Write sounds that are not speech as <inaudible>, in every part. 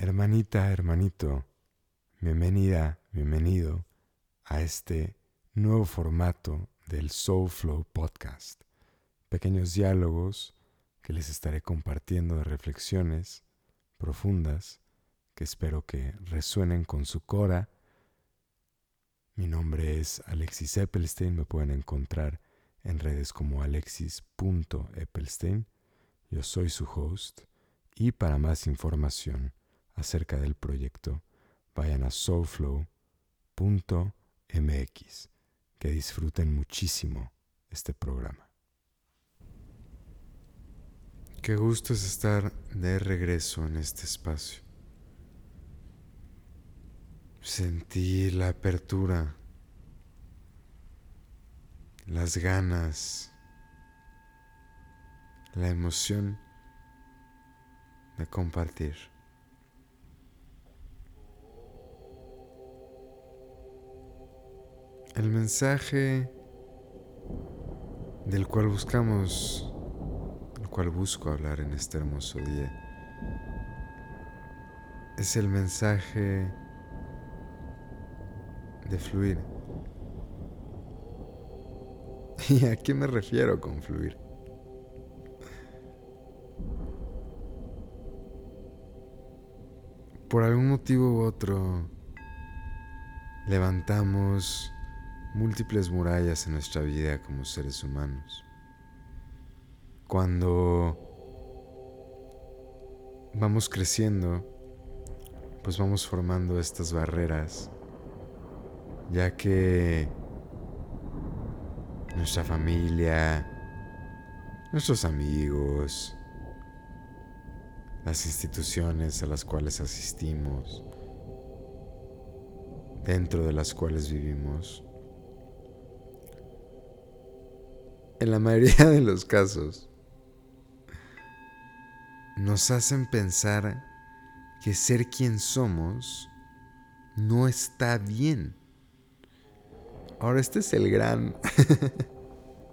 Hermanita, hermanito, bienvenida, bienvenido a este nuevo formato del Soul Flow Podcast. Pequeños diálogos que les estaré compartiendo de reflexiones profundas que espero que resuenen con su cora. Mi nombre es Alexis Eppelstein, me pueden encontrar en redes como alexis.eppelstein. Yo soy su host y para más información acerca del proyecto, vayan a soulflow.mx. Que disfruten muchísimo este programa. Qué gusto es estar de regreso en este espacio. Sentir la apertura, las ganas, la emoción de compartir. El mensaje del cual buscamos, del cual busco hablar en este hermoso día, es el mensaje de fluir. <laughs> ¿Y a qué me refiero con fluir? Por algún motivo u otro, levantamos múltiples murallas en nuestra vida como seres humanos. Cuando vamos creciendo, pues vamos formando estas barreras, ya que nuestra familia, nuestros amigos, las instituciones a las cuales asistimos, dentro de las cuales vivimos, en la mayoría de los casos, nos hacen pensar que ser quien somos no está bien. Ahora este es el gran...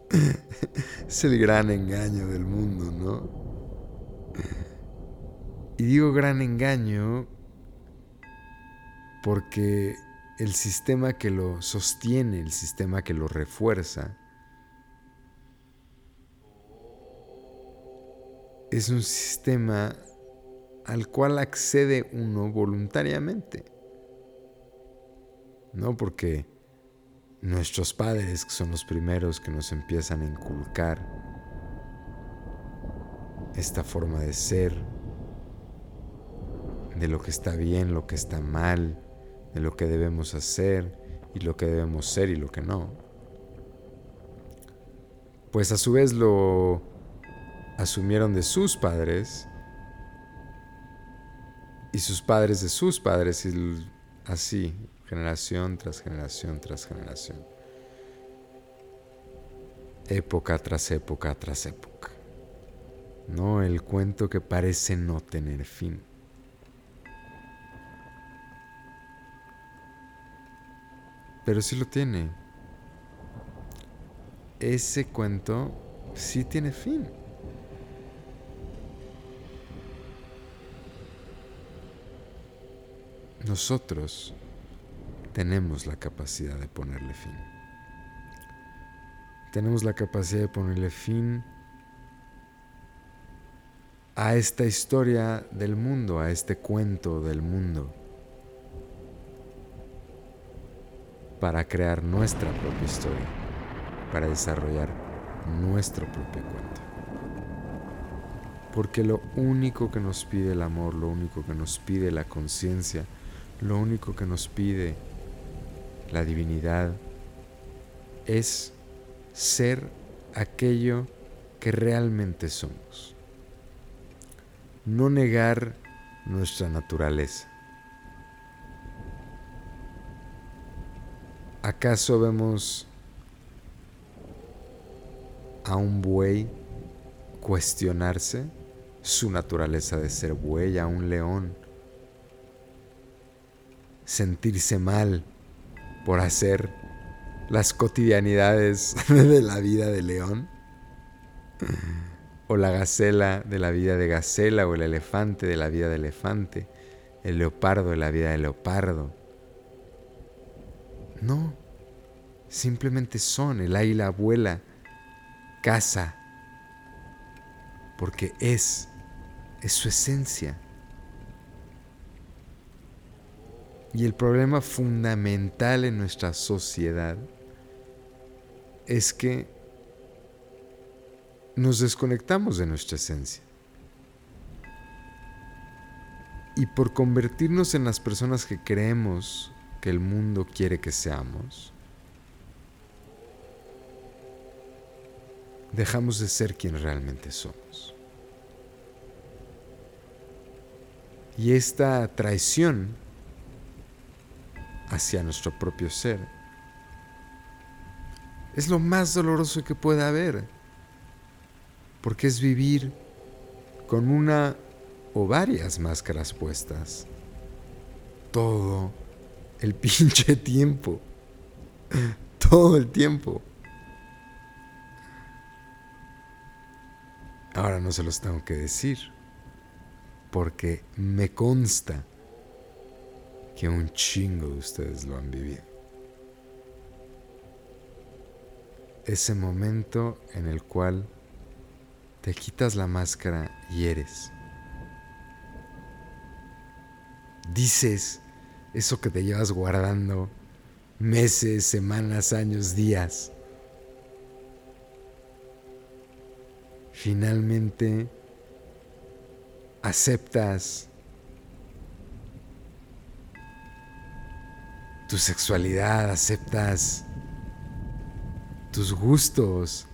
<laughs> es el gran engaño del mundo, ¿no? Y digo gran engaño porque el sistema que lo sostiene, el sistema que lo refuerza, es un sistema al cual accede uno voluntariamente. No porque nuestros padres, que son los primeros que nos empiezan a inculcar esta forma de ser, de lo que está bien, lo que está mal, de lo que debemos hacer y lo que debemos ser y lo que no. Pues a su vez lo asumieron de sus padres y sus padres de sus padres y así, generación tras generación tras generación. Época tras época tras época. No el cuento que parece no tener fin. Pero sí lo tiene. Ese cuento sí tiene fin. Nosotros tenemos la capacidad de ponerle fin. Tenemos la capacidad de ponerle fin a esta historia del mundo, a este cuento del mundo, para crear nuestra propia historia, para desarrollar nuestro propio cuento. Porque lo único que nos pide el amor, lo único que nos pide la conciencia, lo único que nos pide la divinidad es ser aquello que realmente somos. No negar nuestra naturaleza. ¿Acaso vemos a un buey cuestionarse su naturaleza de ser buey, a un león sentirse mal por hacer las cotidianidades <laughs> de la vida de león, o la gacela de la vida de gacela, o el elefante de la vida de elefante, el leopardo de la vida del leopardo. No, simplemente son. El águila vuela, caza, porque es, es su esencia. Y el problema fundamental en nuestra sociedad es que nos desconectamos de nuestra esencia. Y por convertirnos en las personas que creemos que el mundo quiere que seamos, dejamos de ser quien realmente somos. Y esta traición hacia nuestro propio ser es lo más doloroso que puede haber, porque es vivir con una o varias máscaras puestas todo el <laughs> pinche tiempo, todo el tiempo. Ahora no se los tengo que decir, porque me consta que un chingo de ustedes lo han vivido. Ese momento en el cual te quitas la máscara y eres. Dices eso que te llevas guardando meses, semanas, años, días. finalmente aceptas tu sexualidad, aceptas tus gustos,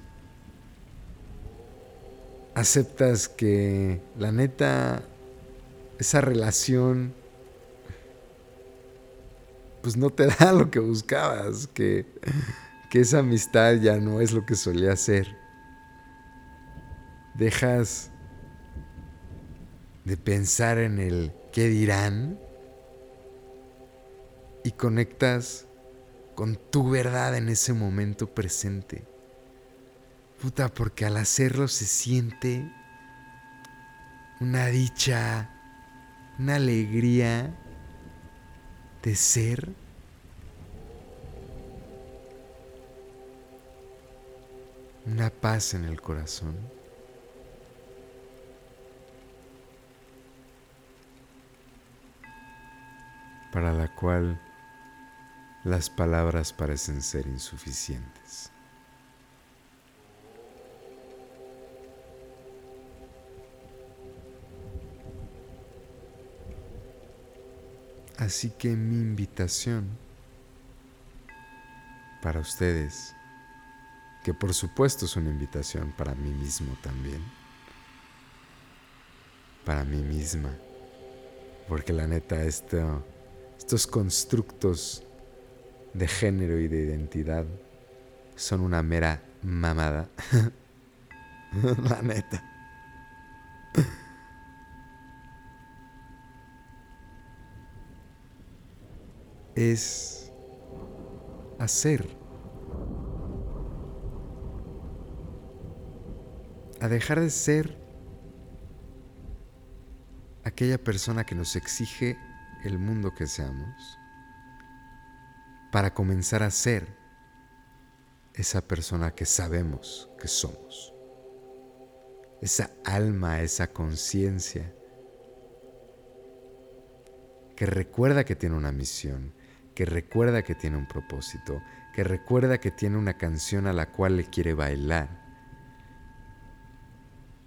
aceptas que la neta, esa relación, pues no te <laughs> da lo que buscabas, que, que esa amistad ya no es lo que solía ser. Dejas de pensar en el qué dirán y conectas con tu verdad en ese momento presente. Puta, porque al hacerlo se siente una dicha, una alegría de ser. Una paz en el corazón. para la cual las palabras parecen ser insuficientes. Así que mi invitación para ustedes, que por supuesto es una invitación para mí mismo también, para mí misma, porque la neta esto estos constructos de género y de identidad son una mera mamada. <laughs> La neta. Es hacer. A dejar de ser aquella persona que nos exige el mundo que seamos para comenzar a ser esa persona que sabemos que somos. Esa alma, esa conciencia que recuerda que tiene una misión, que recuerda que tiene un propósito, que recuerda que tiene una canción a la cual le quiere bailar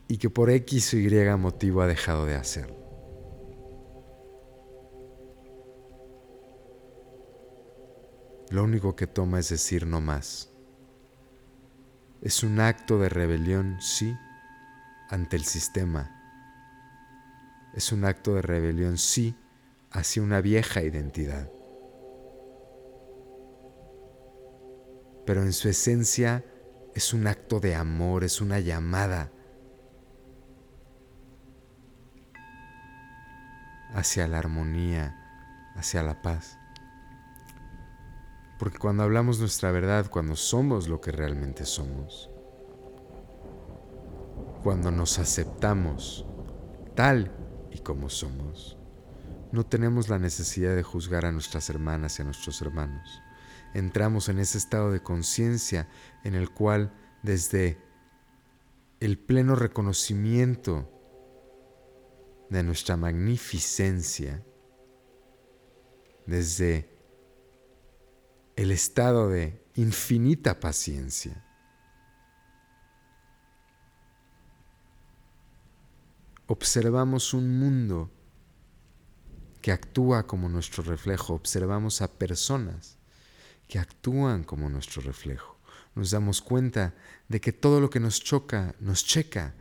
y que por X o Y motivo ha dejado de hacerlo. Lo único que toma es decir no más. Es un acto de rebelión, sí, ante el sistema. Es un acto de rebelión, sí, hacia una vieja identidad. Pero en su esencia es un acto de amor, es una llamada hacia la armonía, hacia la paz. Porque cuando hablamos nuestra verdad, cuando somos lo que realmente somos, cuando nos aceptamos tal y como somos, no tenemos la necesidad de juzgar a nuestras hermanas y a nuestros hermanos. Entramos en ese estado de conciencia en el cual desde el pleno reconocimiento de nuestra magnificencia, desde el estado de infinita paciencia, observamos un mundo que actúa como nuestro reflejo, observamos a personas que actúan como nuestro reflejo. Nos damos cuenta de que todo lo que nos choca nos checa,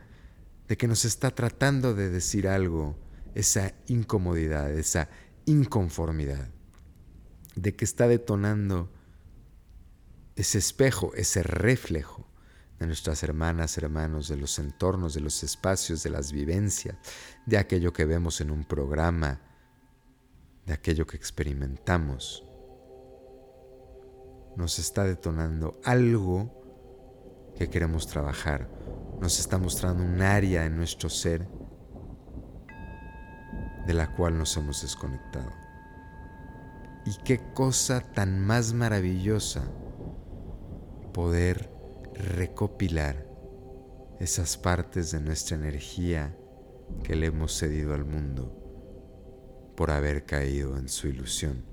de que nos está tratando de decir algo, esa incomodidad, esa inconformidad, de que está detonando ese espejo, ese reflejo de nuestras hermanas, hermanos, de los entornos, de los espacios, de las vivencias, de aquello que vemos en un programa, de aquello que experimentamos. Nos está detonando algo que queremos trabajar, nos está mostrando un área en nuestro ser de la cual nos hemos desconectado. Y qué cosa tan más maravillosa poder recopilar esas partes de nuestra energía que le hemos cedido al mundo por haber caído en su ilusión.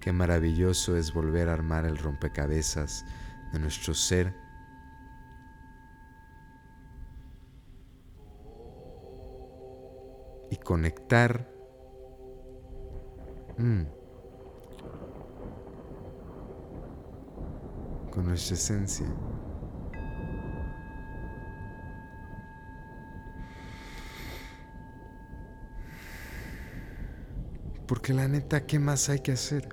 Qué maravilloso es volver a armar el rompecabezas de nuestro ser y conectar mm, con nuestra esencia. Porque la neta, ¿qué más hay que hacer?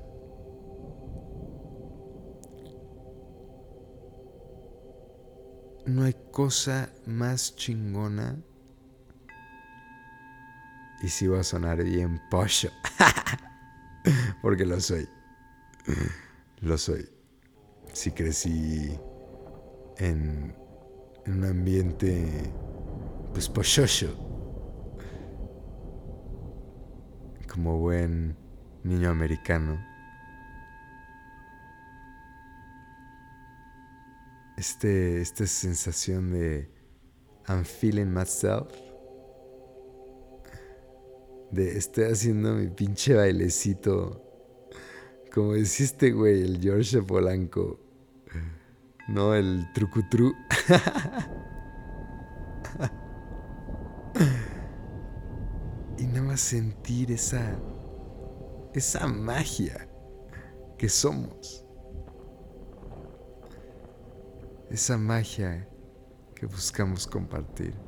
No hay cosa más chingona. Y si va a sonar bien pollo. <laughs> Porque lo soy. Lo soy. Si crecí en, un ambiente pues polloso como buen niño americano. Este, esta sensación de I'm feeling myself. De estoy haciendo mi pinche bailecito. Como decía este güey, el George Polanco. No, el trucutru. <laughs> sentir esa, esa magia que somos. Esa magia que buscamos compartir.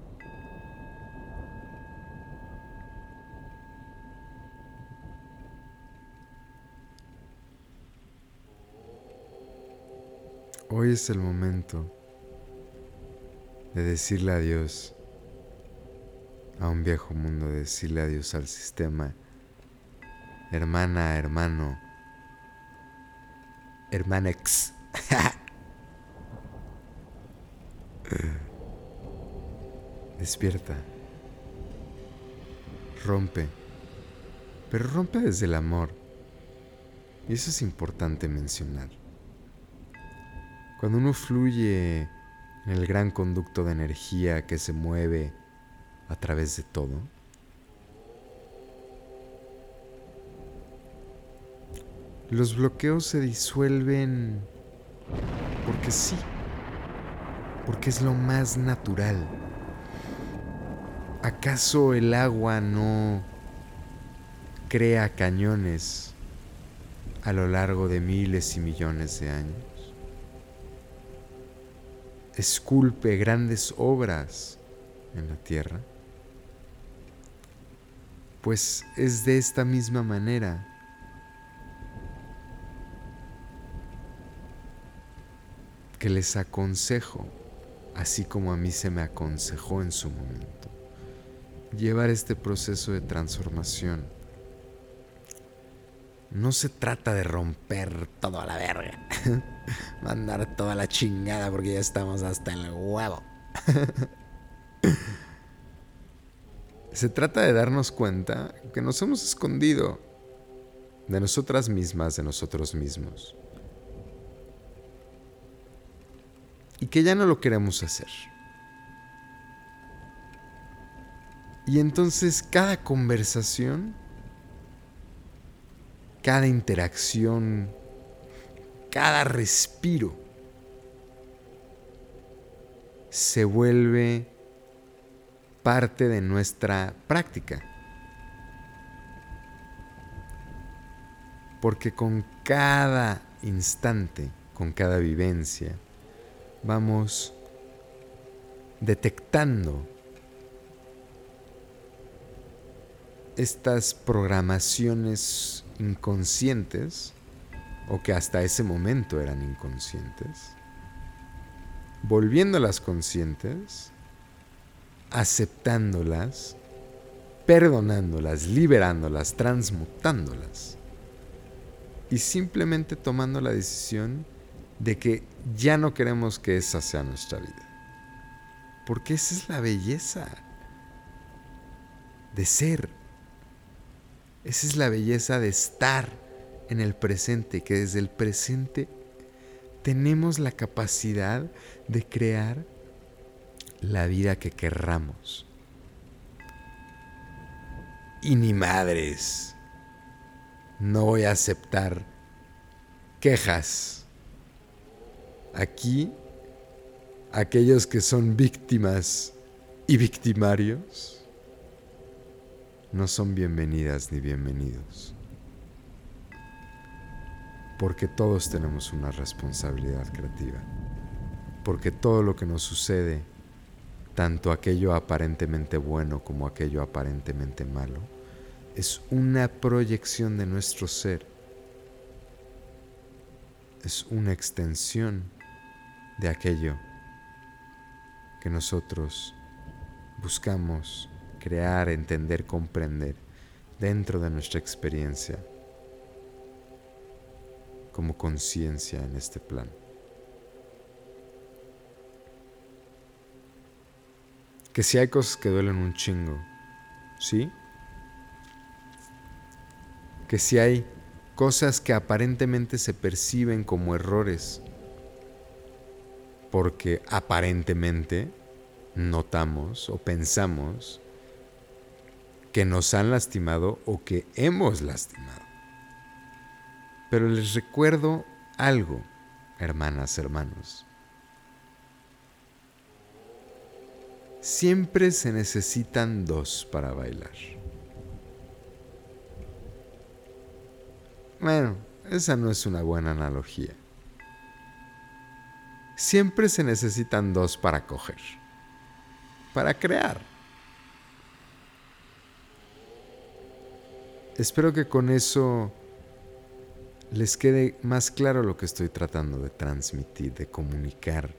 Hoy es el momento de decirle adiós a un viejo mundo, decirle adiós al sistema. Hermana, hermano, hermanex. <laughs> Despierta. Rompe. Pero rompe desde el amor. Y eso es importante mencionar. Cuando uno fluye en el gran conducto de energía que se mueve a través de todo. Los bloqueos se disuelven porque sí, porque es lo más natural. ¿Acaso el agua no crea cañones a lo largo de miles y millones de años? Esculpe grandes obras en la tierra pues es de esta misma manera que les aconsejo, así como a mí se me aconsejó en su momento, llevar este proceso de transformación. No se trata de romper todo a la verga, <laughs> <laughs> mandar toda la chingada porque ya estamos hasta el huevo. <laughs> Se trata de darnos cuenta que nos hemos escondido de nosotras mismas, de nosotros mismos. Y que ya no lo queremos hacer. Y entonces cada conversación, cada interacción, cada respiro se vuelve parte de nuestra práctica. Porque con cada instante, con cada vivencia, vamos detectando estas programaciones inconscientes, o que hasta ese momento eran inconscientes, volviéndolas conscientes, aceptándolas, perdonándolas, liberándolas, transmutándolas y simplemente tomando la decisión de que ya no queremos que esa sea nuestra vida. Porque esa es la belleza de ser. Esa es la belleza de estar en el presente, que desde el presente tenemos la capacidad de crear la vida que querramos. Y ni madres, no voy a aceptar quejas. Aquí, aquellos que son víctimas y victimarios no son bienvenidas ni bienvenidos. Porque todos tenemos una responsabilidad creativa. Porque todo lo que nos sucede, tanto aquello aparentemente bueno como aquello aparentemente malo, es una proyección de nuestro ser. Es una extensión de aquello que nosotros buscamos crear, entender, comprender dentro de nuestra experiencia como conciencia en este plan. Que si hay cosas que duelen un chingo, ¿sí? Que si hay cosas que aparentemente se perciben como errores, porque aparentemente notamos o pensamos que nos han lastimado o que hemos lastimado. Pero les recuerdo algo, hermanas, hermanos. Siempre se necesitan dos para bailar. Bueno, esa no es una buena analogía. Siempre se necesitan dos para coger, para crear. Espero que con eso les quede más claro lo que estoy tratando de transmitir, de comunicar.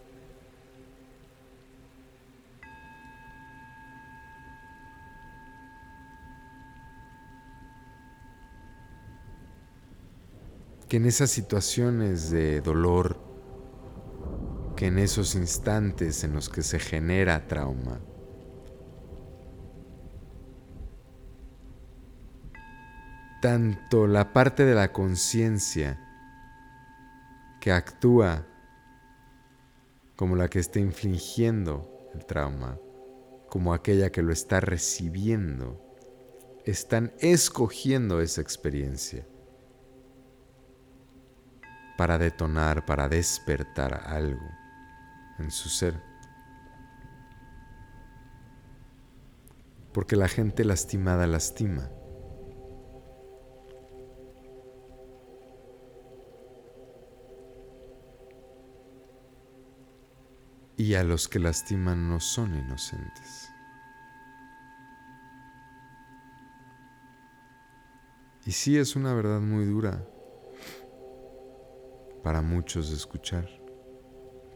Que en esas situaciones de dolor, que en esos instantes en los que se genera trauma, tanto la parte de la conciencia que actúa como la que está infligiendo el trauma, como aquella que lo está recibiendo, están escogiendo esa experiencia para detonar, para despertar algo en su ser. Porque la gente lastimada lastima. Y a los que lastiman no son inocentes. Y sí es una verdad muy dura para muchos escuchar,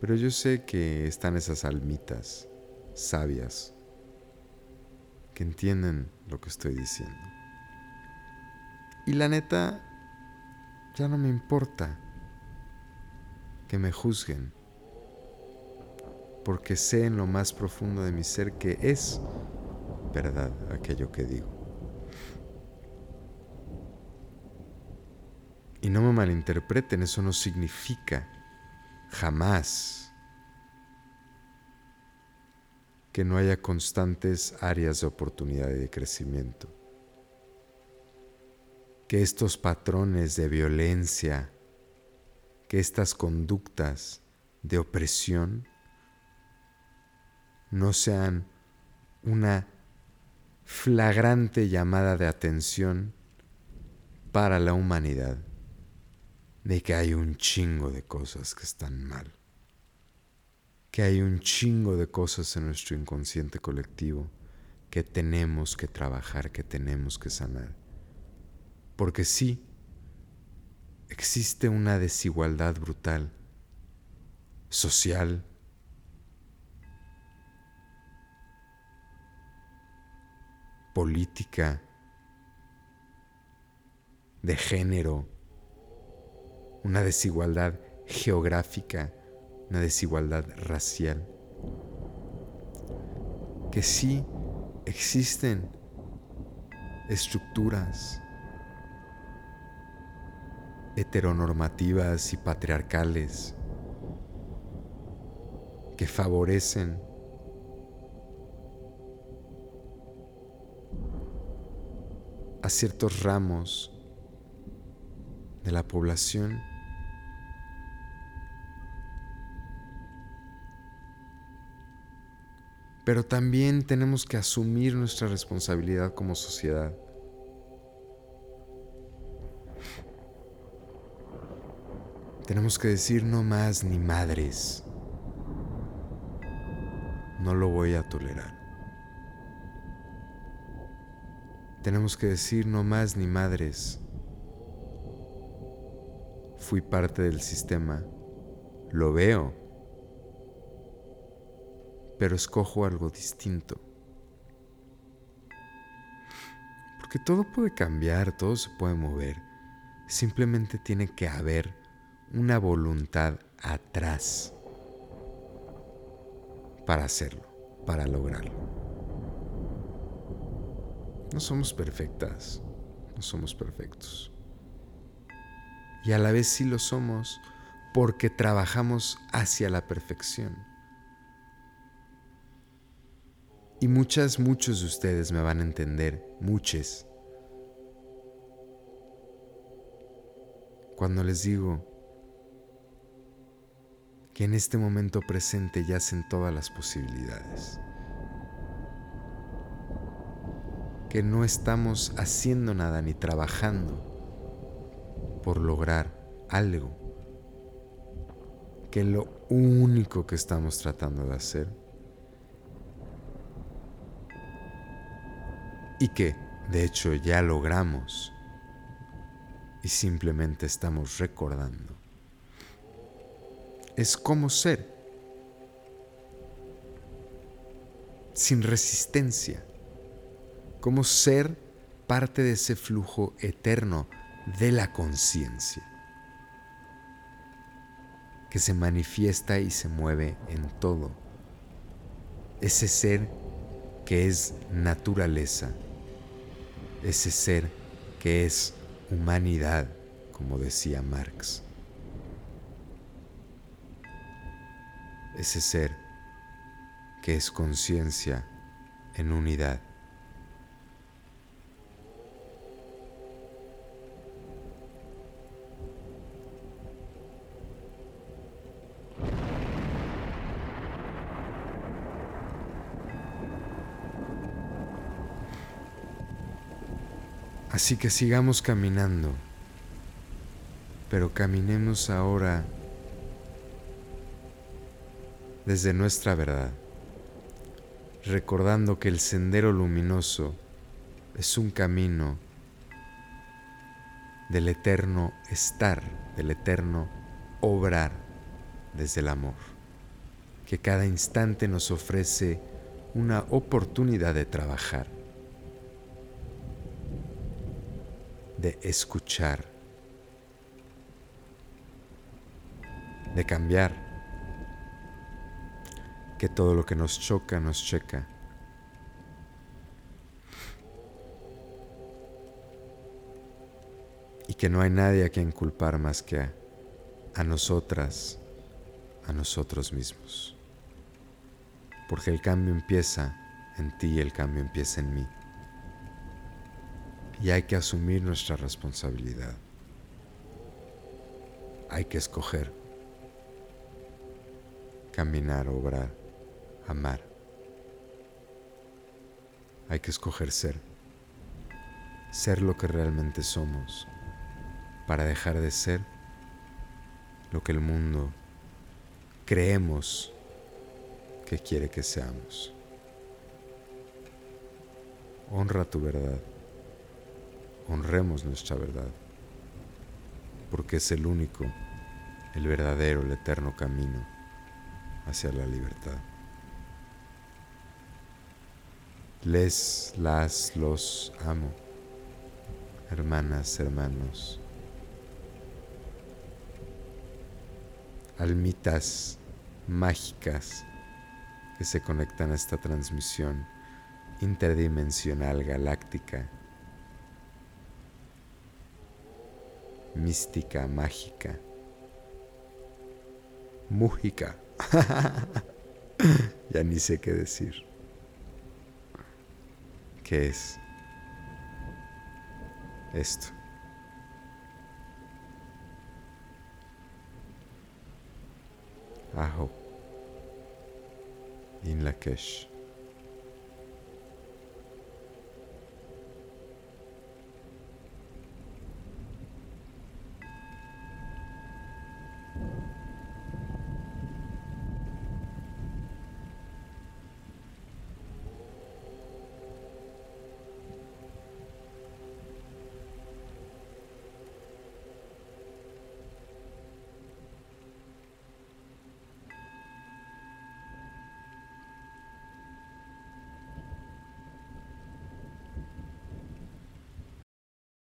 pero yo sé que están esas almitas sabias que entienden lo que estoy diciendo. Y la neta, ya no me importa que me juzguen porque sé en lo más profundo de mi ser que es verdad aquello que digo. Y no me malinterpreten, eso no significa jamás que no haya constantes áreas de oportunidad y de crecimiento. Que estos patrones de violencia, que estas conductas de opresión no sean una flagrante llamada de atención para la humanidad de que hay un chingo de cosas que están mal, que hay un chingo de cosas en nuestro inconsciente colectivo que tenemos que trabajar, que tenemos que sanar. Porque sí, existe una desigualdad brutal, social, política, de género, una desigualdad geográfica, una desigualdad racial. Que sí existen estructuras heteronormativas y patriarcales que favorecen ciertos ramos de la población pero también tenemos que asumir nuestra responsabilidad como sociedad. Tenemos que decir no más ni madres. No lo voy a tolerar. Tenemos que decir no más ni madres. Fui parte del sistema. Lo veo pero escojo algo distinto. Porque todo puede cambiar, todo se puede mover. Simplemente tiene que haber una voluntad atrás para hacerlo, para lograrlo. No somos perfectas, no somos perfectos. Y a la vez sí lo somos porque trabajamos hacia la perfección. Y muchas, muchos de ustedes me van a entender, muchos. Cuando les digo que en este momento presente yacen todas las posibilidades. Que no estamos haciendo nada ni trabajando por lograr algo. Que lo único que estamos tratando de hacer y que de hecho ya logramos y simplemente estamos recordando. Es como ser sin resistencia, como ser parte de ese flujo eterno de la conciencia que se manifiesta y se mueve en todo. Ese ser que es naturaleza ese ser que es humanidad, como decía Marx. Ese ser que es conciencia en unidad. Así que sigamos caminando, pero caminemos ahora desde nuestra verdad, recordando que el sendero luminoso es un camino del eterno estar, del eterno obrar desde el amor, que cada instante nos ofrece una oportunidad de trabajar de escuchar, de cambiar, que todo lo que nos choca nos checa. Y que no hay nadie a quien culpar más que a, a nosotras, a nosotros mismos. Porque el cambio empieza en ti, y el cambio empieza en mí. Y hay que asumir nuestra responsabilidad. Hay que escoger. Caminar, obrar, amar. Hay que escoger ser. Ser lo que realmente somos para dejar de ser lo que el mundo creemos que quiere que seamos. Honra tu verdad. Honremos nuestra verdad, porque es el único, el verdadero, el eterno camino hacia la libertad. Les, las, los amo, hermanas, hermanos. almitas mágicas que se conectan a esta transmisión interdimensional galáctica, mística, mágica, mújica. <laughs> ya ni sé qué decir. ¿Qué es esto? Aho in Lakesh.